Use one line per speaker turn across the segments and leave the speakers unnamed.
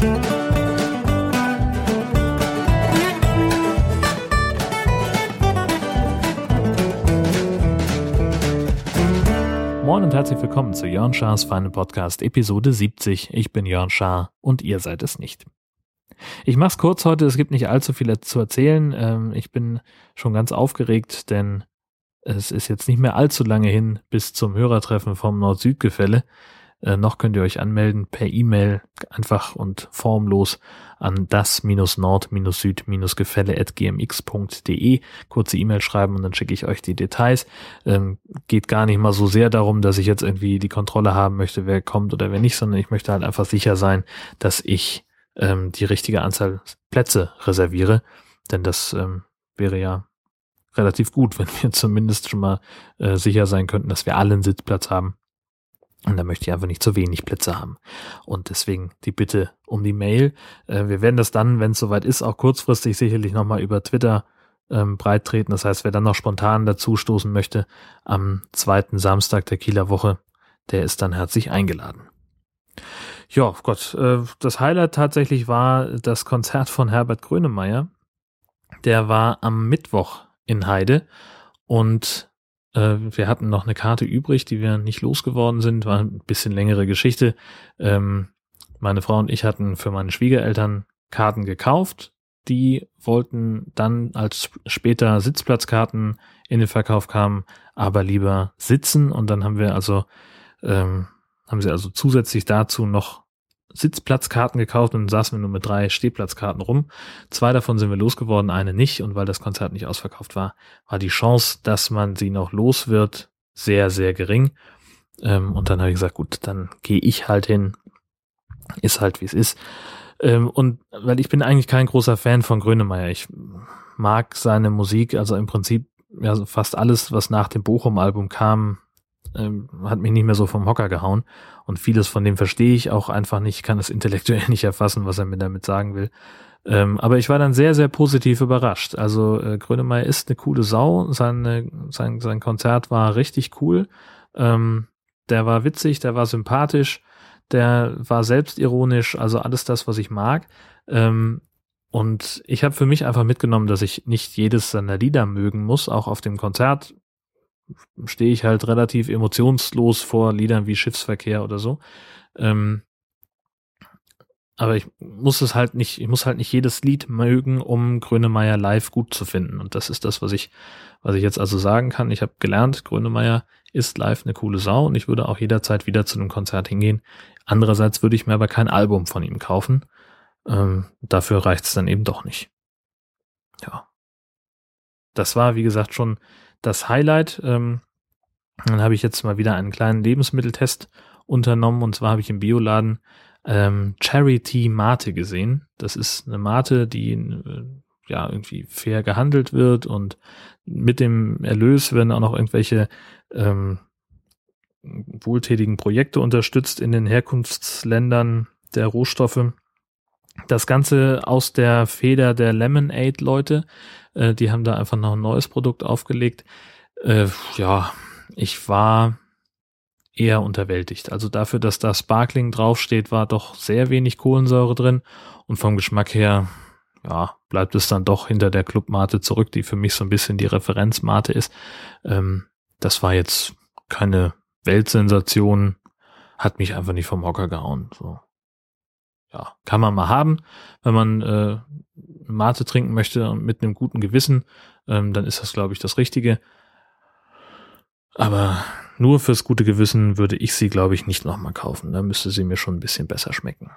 Moin und herzlich willkommen zu Jörn Schars Feine Podcast Episode 70. Ich bin Jörn Schaar und ihr seid es nicht. Ich mach's kurz heute, es gibt nicht allzu viel zu erzählen. Ähm, ich bin schon ganz aufgeregt, denn es ist jetzt nicht mehr allzu lange hin bis zum Hörertreffen vom Nord-Süd-Gefälle. Äh, noch könnt ihr euch anmelden per E-Mail einfach und formlos an das-nord-süd-gefälle.gmx.de. Kurze E-Mail schreiben und dann schicke ich euch die Details. Ähm, geht gar nicht mal so sehr darum, dass ich jetzt irgendwie die Kontrolle haben möchte, wer kommt oder wer nicht, sondern ich möchte halt einfach sicher sein, dass ich ähm, die richtige Anzahl Plätze reserviere. Denn das ähm, wäre ja relativ gut, wenn wir zumindest schon mal äh, sicher sein könnten, dass wir alle einen Sitzplatz haben. Und da möchte ich einfach nicht zu wenig Plätze haben. Und deswegen die Bitte um die Mail. Äh, wir werden das dann, wenn es soweit ist, auch kurzfristig sicherlich nochmal über Twitter ähm, breit treten. Das heißt, wer dann noch spontan dazu stoßen möchte, am zweiten Samstag der Kieler Woche, der ist dann herzlich eingeladen. Ja, Gott, äh, das Highlight tatsächlich war das Konzert von Herbert Grönemeyer. Der war am Mittwoch in Heide und äh, wir hatten noch eine Karte übrig, die wir nicht losgeworden sind. War ein bisschen längere Geschichte. Ähm, meine Frau und ich hatten für meine Schwiegereltern Karten gekauft. Die wollten dann, als später Sitzplatzkarten in den Verkauf kamen, aber lieber sitzen. Und dann haben wir also, ähm, haben sie also zusätzlich dazu noch Sitzplatzkarten gekauft und saßen wir nur mit drei Stehplatzkarten rum. Zwei davon sind wir losgeworden, eine nicht. Und weil das Konzert nicht ausverkauft war, war die Chance, dass man sie noch los wird, sehr, sehr gering. Ähm, und dann habe ich gesagt, gut, dann gehe ich halt hin. Ist halt, wie es ist. Ähm, und weil ich bin eigentlich kein großer Fan von Grönemeyer. Ich mag seine Musik, also im Prinzip ja, fast alles, was nach dem Bochum-Album kam, ähm, hat mich nicht mehr so vom Hocker gehauen. Und vieles von dem verstehe ich auch einfach nicht, kann es intellektuell nicht erfassen, was er mir damit sagen will. Ähm, aber ich war dann sehr, sehr positiv überrascht. Also äh, Grönemeyer ist eine coole Sau. Seine, sein, sein Konzert war richtig cool. Ähm, der war witzig, der war sympathisch, der war selbstironisch, also alles das, was ich mag. Ähm, und ich habe für mich einfach mitgenommen, dass ich nicht jedes seiner Lieder mögen muss. Auch auf dem Konzert stehe ich halt relativ emotionslos vor Liedern wie Schiffsverkehr oder so. Ähm, aber ich muss es halt nicht, ich muss halt nicht jedes Lied mögen, um Grönemeyer live gut zu finden. Und das ist das, was ich, was ich jetzt also sagen kann. Ich habe gelernt, Grönemeyer ist live eine coole Sau und ich würde auch jederzeit wieder zu einem Konzert hingehen. Andererseits würde ich mir aber kein Album von ihm kaufen. Ähm, dafür reicht es dann eben doch nicht. Ja. Das war, wie gesagt, schon das Highlight. Ähm, dann habe ich jetzt mal wieder einen kleinen Lebensmitteltest unternommen und zwar habe ich im Bioladen ähm, Charity Mate gesehen. Das ist eine Mate, die äh, ja irgendwie fair gehandelt wird und mit dem Erlös werden auch noch irgendwelche ähm, wohltätigen Projekte unterstützt in den Herkunftsländern der Rohstoffe. Das Ganze aus der Feder der Lemonade-Leute. Äh, die haben da einfach noch ein neues Produkt aufgelegt. Äh, ja, ich war eher unterwältigt. Also dafür, dass da Sparkling draufsteht, war doch sehr wenig Kohlensäure drin. Und vom Geschmack her, ja, bleibt es dann doch hinter der Clubmate zurück, die für mich so ein bisschen die Referenzmate ist. Ähm, das war jetzt keine Weltsensation, hat mich einfach nicht vom Hocker gehauen. So ja, kann man mal haben, wenn man äh, Mate trinken möchte mit einem guten Gewissen, ähm, dann ist das, glaube ich, das Richtige. Aber nur fürs gute Gewissen würde ich sie, glaube ich, nicht nochmal kaufen. Da müsste sie mir schon ein bisschen besser schmecken.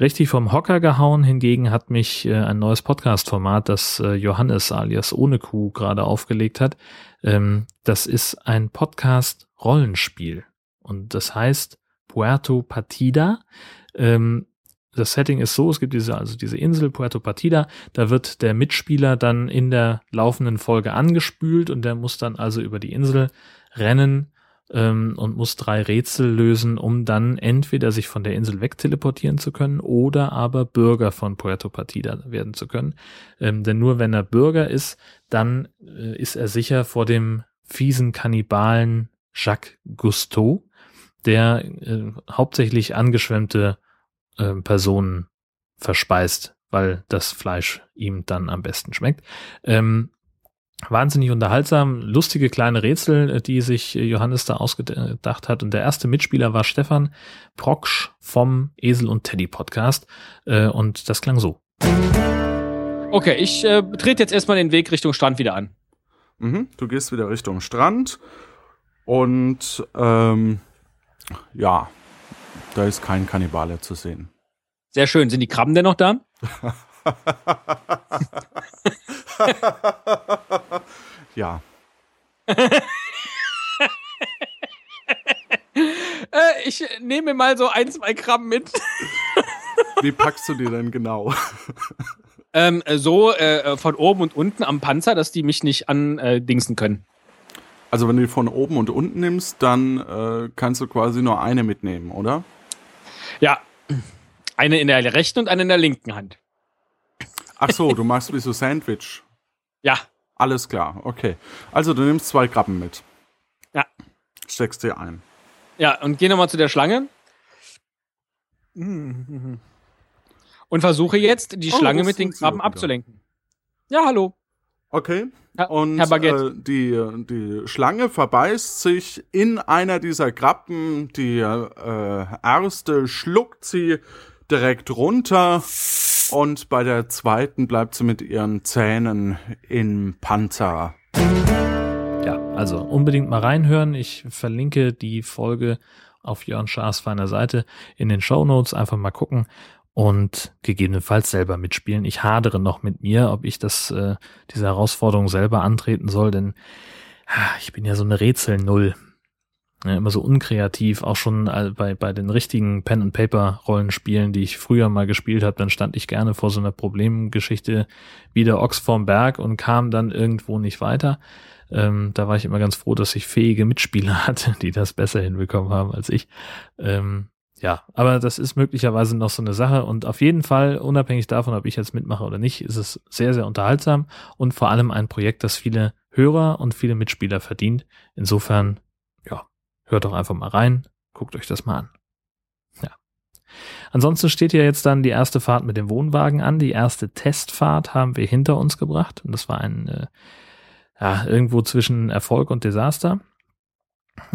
Richtig vom Hocker gehauen hingegen hat mich äh, ein neues Podcast-Format, das äh, Johannes alias ohne Kuh gerade aufgelegt hat. Ähm, das ist ein Podcast-Rollenspiel. Und das heißt Puerto Partida. Ähm, das Setting ist so, es gibt diese, also diese Insel Puerto Partida, da wird der Mitspieler dann in der laufenden Folge angespült und der muss dann also über die Insel rennen ähm, und muss drei Rätsel lösen, um dann entweder sich von der Insel wegteleportieren zu können oder aber Bürger von Puerto Partida werden zu können. Ähm, denn nur wenn er Bürger ist, dann äh, ist er sicher vor dem fiesen Kannibalen Jacques Cousteau, der äh, hauptsächlich angeschwemmte äh, Personen verspeist, weil das Fleisch ihm dann am besten schmeckt. Ähm, wahnsinnig unterhaltsam, lustige kleine Rätsel, äh, die sich Johannes da ausgedacht hat. Und der erste Mitspieler war Stefan Proksch vom Esel und Teddy Podcast. Äh, und das klang so.
Okay, ich äh, trete jetzt erstmal den Weg Richtung Strand wieder an.
Mhm, du gehst wieder Richtung Strand und ähm, ja, da ist kein Kannibale zu sehen.
Sehr schön. Sind die Krabben denn noch da?
ja.
äh, ich nehme mal so ein, zwei Krabben mit.
Wie packst du die denn genau?
Ähm, so äh, von oben und unten am Panzer, dass die mich nicht andingsen äh, können.
Also wenn du die von oben und unten nimmst, dann äh, kannst du quasi nur eine mitnehmen, oder?
Ja. Eine in der rechten und eine in der linken Hand.
Ach so, du machst wie so Sandwich.
Ja.
Alles klar, okay. Also du nimmst zwei Krabben mit.
Ja.
Steckst dir ein.
Ja, und geh nochmal zu der Schlange. Und versuche jetzt, die oh, Schlange mit den Krabben abzulenken. Ja, hallo.
Okay. Und. Äh, die, die Schlange verbeißt sich in einer dieser Krabben. Die äh, erste schluckt sie direkt runter und bei der zweiten bleibt sie mit ihren Zähnen im Panzer.
Ja, also unbedingt mal reinhören. Ich verlinke die Folge auf Jörn Schaas feiner Seite in den Show Notes. Einfach mal gucken und gegebenenfalls selber mitspielen. Ich hadere noch mit mir, ob ich das äh, diese Herausforderung selber antreten soll, denn ich bin ja so eine Rätsel-Null. Ja, immer so unkreativ, auch schon äh, bei, bei den richtigen Pen-and-Paper-Rollenspielen, die ich früher mal gespielt habe, dann stand ich gerne vor so einer Problemgeschichte wie der Ochs vorm Berg und kam dann irgendwo nicht weiter. Ähm, da war ich immer ganz froh, dass ich fähige Mitspieler hatte, die das besser hinbekommen haben als ich. Ähm, ja, aber das ist möglicherweise noch so eine Sache und auf jeden Fall, unabhängig davon, ob ich jetzt mitmache oder nicht, ist es sehr, sehr unterhaltsam und vor allem ein Projekt, das viele Hörer und viele Mitspieler verdient. Insofern, ja, hört doch einfach mal rein, guckt euch das mal an. Ja. Ansonsten steht ja jetzt dann die erste Fahrt mit dem Wohnwagen an. Die erste Testfahrt haben wir hinter uns gebracht und das war ein, äh, ja, irgendwo zwischen Erfolg und Desaster.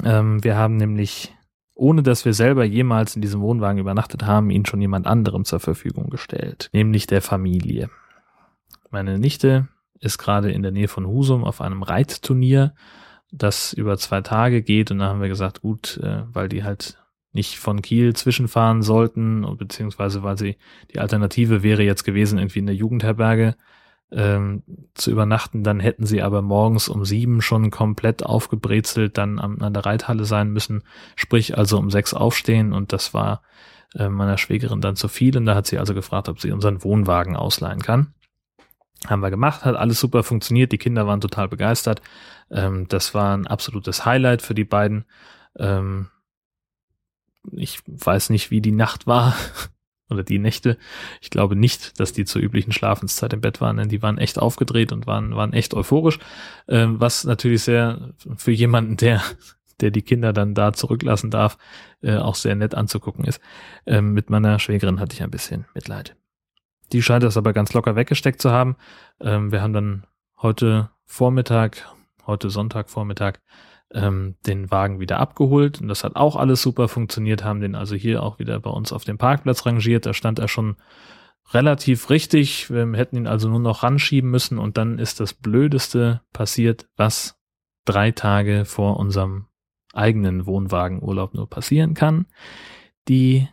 Ähm, wir haben nämlich ohne dass wir selber jemals in diesem Wohnwagen übernachtet haben, ihn schon jemand anderem zur Verfügung gestellt, nämlich der Familie. Meine Nichte ist gerade in der Nähe von Husum auf einem Reitturnier, das über zwei Tage geht und da haben wir gesagt, gut, äh, weil die halt nicht von Kiel zwischenfahren sollten, beziehungsweise weil sie die Alternative wäre jetzt gewesen, irgendwie in der Jugendherberge ähm, zu übernachten. Dann hätten sie aber morgens um sieben schon komplett aufgebrezelt dann an, der Reithalle sein müssen, sprich also um sechs aufstehen und das war äh, meiner Schwägerin dann zu viel und da hat sie also gefragt, ob sie unseren Wohnwagen ausleihen kann. Haben wir gemacht, hat alles super funktioniert, die Kinder waren total begeistert. Ähm, das war ein absolutes Highlight für die beiden. Ähm, ich weiß nicht, wie die Nacht war oder die Nächte. Ich glaube nicht, dass die zur üblichen Schlafenszeit im Bett waren, denn die waren echt aufgedreht und waren, waren echt euphorisch, ähm, was natürlich sehr für jemanden, der der die Kinder dann da zurücklassen darf, äh, auch sehr nett anzugucken ist. Ähm, mit meiner Schwägerin hatte ich ein bisschen Mitleid. Die scheint das aber ganz locker weggesteckt zu haben. Ähm, wir haben dann heute Vormittag, heute Sonntagvormittag, ähm, den Wagen wieder abgeholt und das hat auch alles super funktioniert, haben den also hier auch wieder bei uns auf dem Parkplatz rangiert. Da stand er schon relativ richtig. Wir hätten ihn also nur noch ranschieben müssen und dann ist das Blödeste passiert, was drei Tage vor unserem eigenen Wohnwagenurlaub nur passieren kann. Die,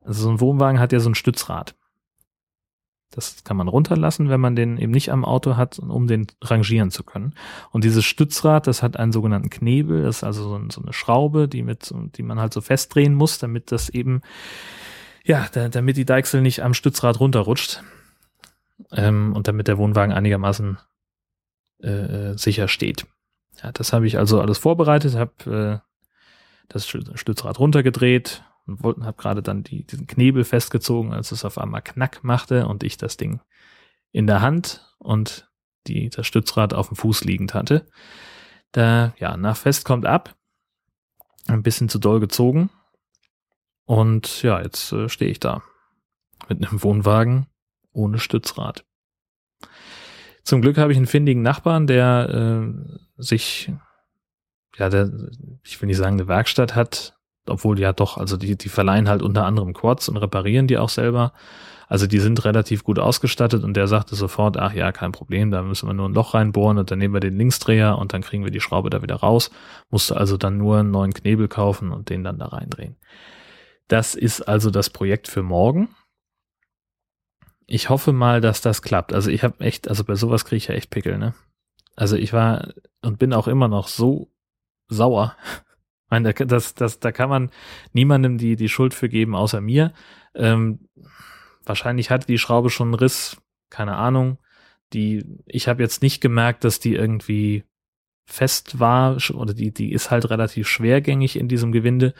also so ein Wohnwagen hat ja so ein Stützrad. Das kann man runterlassen, wenn man den eben nicht am Auto hat, um den rangieren zu können. Und dieses Stützrad, das hat einen sogenannten Knebel, das ist also so, so eine Schraube, die mit, die man halt so festdrehen muss, damit das eben, ja, da, damit die Deichsel nicht am Stützrad runterrutscht. Ähm, und damit der Wohnwagen einigermaßen äh, sicher steht. Ja, das habe ich also alles vorbereitet, habe äh, das Stützrad runtergedreht, und wollten, habe gerade dann die, diesen Knebel festgezogen, als es auf einmal Knack machte und ich das Ding in der Hand und die, das Stützrad auf dem Fuß liegend hatte. Da, ja, nach Fest kommt ab, ein bisschen zu doll gezogen Und ja, jetzt äh, stehe ich da mit einem Wohnwagen ohne Stützrad. Zum Glück habe ich einen findigen Nachbarn, der äh, sich, ja, der, ich will nicht sagen, eine Werkstatt hat, obwohl ja doch, also die, die verleihen halt unter anderem Quads und reparieren die auch selber. Also die sind relativ gut ausgestattet und der sagte sofort, ach ja, kein Problem, da müssen wir nur ein Loch reinbohren und dann nehmen wir den Linksdreher und dann kriegen wir die Schraube da wieder raus. Musste also dann nur einen neuen Knebel kaufen und den dann da reindrehen. Das ist also das Projekt für morgen. Ich hoffe mal, dass das klappt. Also ich habe echt, also bei sowas kriege ich ja echt Pickel, ne? Also ich war und bin auch immer noch so sauer. Meine, das, das, da kann man niemandem die, die Schuld für geben, außer mir. Ähm, wahrscheinlich hatte die Schraube schon einen Riss, keine Ahnung. Die, ich habe jetzt nicht gemerkt, dass die irgendwie fest war oder die, die ist halt relativ schwergängig in diesem Gewinde.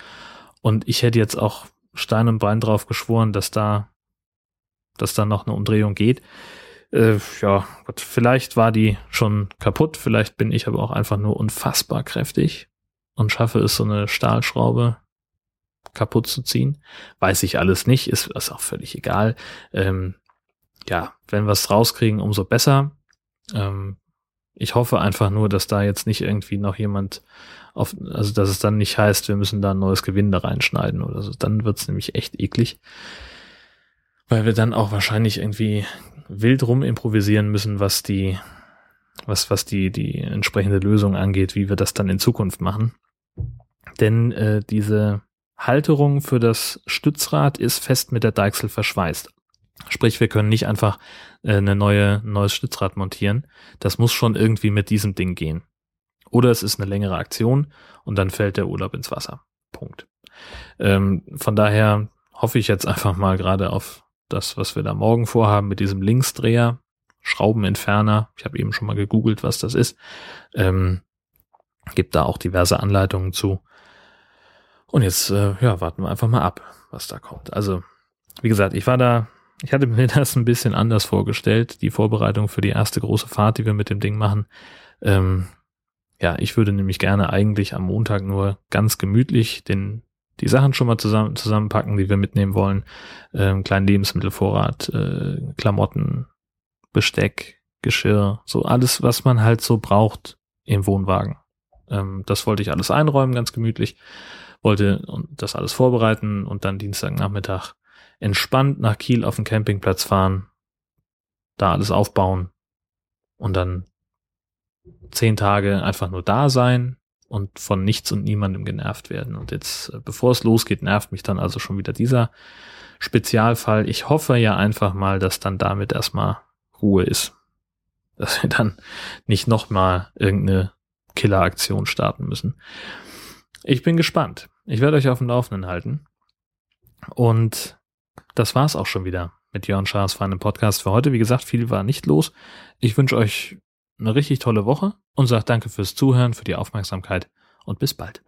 Und ich hätte jetzt auch Stein und Bein drauf geschworen, dass da, dass da noch eine Umdrehung geht. Äh, ja, Gott, vielleicht war die schon kaputt, vielleicht bin ich aber auch einfach nur unfassbar kräftig und schaffe es, so eine Stahlschraube kaputt zu ziehen. Weiß ich alles nicht, ist, ist auch völlig egal. Ähm, ja, wenn wir es rauskriegen, umso besser. Ähm, ich hoffe einfach nur, dass da jetzt nicht irgendwie noch jemand auf, also dass es dann nicht heißt, wir müssen da ein neues Gewinde reinschneiden oder so. Dann wird's nämlich echt eklig. Weil wir dann auch wahrscheinlich irgendwie wild rum improvisieren müssen, was die, was, was die, die entsprechende Lösung angeht, wie wir das dann in Zukunft machen. Denn äh, diese Halterung für das Stützrad ist fest mit der Deichsel verschweißt. Sprich, wir können nicht einfach äh, eine neue, neues Stützrad montieren. Das muss schon irgendwie mit diesem Ding gehen. Oder es ist eine längere Aktion und dann fällt der Urlaub ins Wasser. Punkt. Ähm, von daher hoffe ich jetzt einfach mal gerade auf das, was wir da morgen vorhaben mit diesem Linksdreher, Schraubenentferner. Ich habe eben schon mal gegoogelt, was das ist. Ähm, gibt da auch diverse Anleitungen zu. Und jetzt, äh, ja, warten wir einfach mal ab, was da kommt. Also, wie gesagt, ich war da, ich hatte mir das ein bisschen anders vorgestellt, die Vorbereitung für die erste große Fahrt, die wir mit dem Ding machen. Ähm, ja, ich würde nämlich gerne eigentlich am Montag nur ganz gemütlich den, die Sachen schon mal zusammen, zusammenpacken, die wir mitnehmen wollen. Ähm, kleinen Lebensmittelvorrat, äh, Klamotten, Besteck, Geschirr, so alles, was man halt so braucht im Wohnwagen. Ähm, das wollte ich alles einräumen, ganz gemütlich wollte das alles vorbereiten und dann Dienstagnachmittag entspannt nach Kiel auf den Campingplatz fahren, da alles aufbauen und dann zehn Tage einfach nur da sein und von nichts und niemandem genervt werden. Und jetzt, äh, bevor es losgeht, nervt mich dann also schon wieder dieser Spezialfall. Ich hoffe ja einfach mal, dass dann damit erstmal Ruhe ist. Dass wir dann nicht nochmal irgendeine Killeraktion starten müssen. Ich bin gespannt. Ich werde euch auf dem Laufenden halten. Und das war's auch schon wieder mit Jörn Schaas feinem Podcast für heute. Wie gesagt, viel war nicht los. Ich wünsche euch eine richtig tolle Woche und sage danke fürs Zuhören, für die Aufmerksamkeit und bis bald.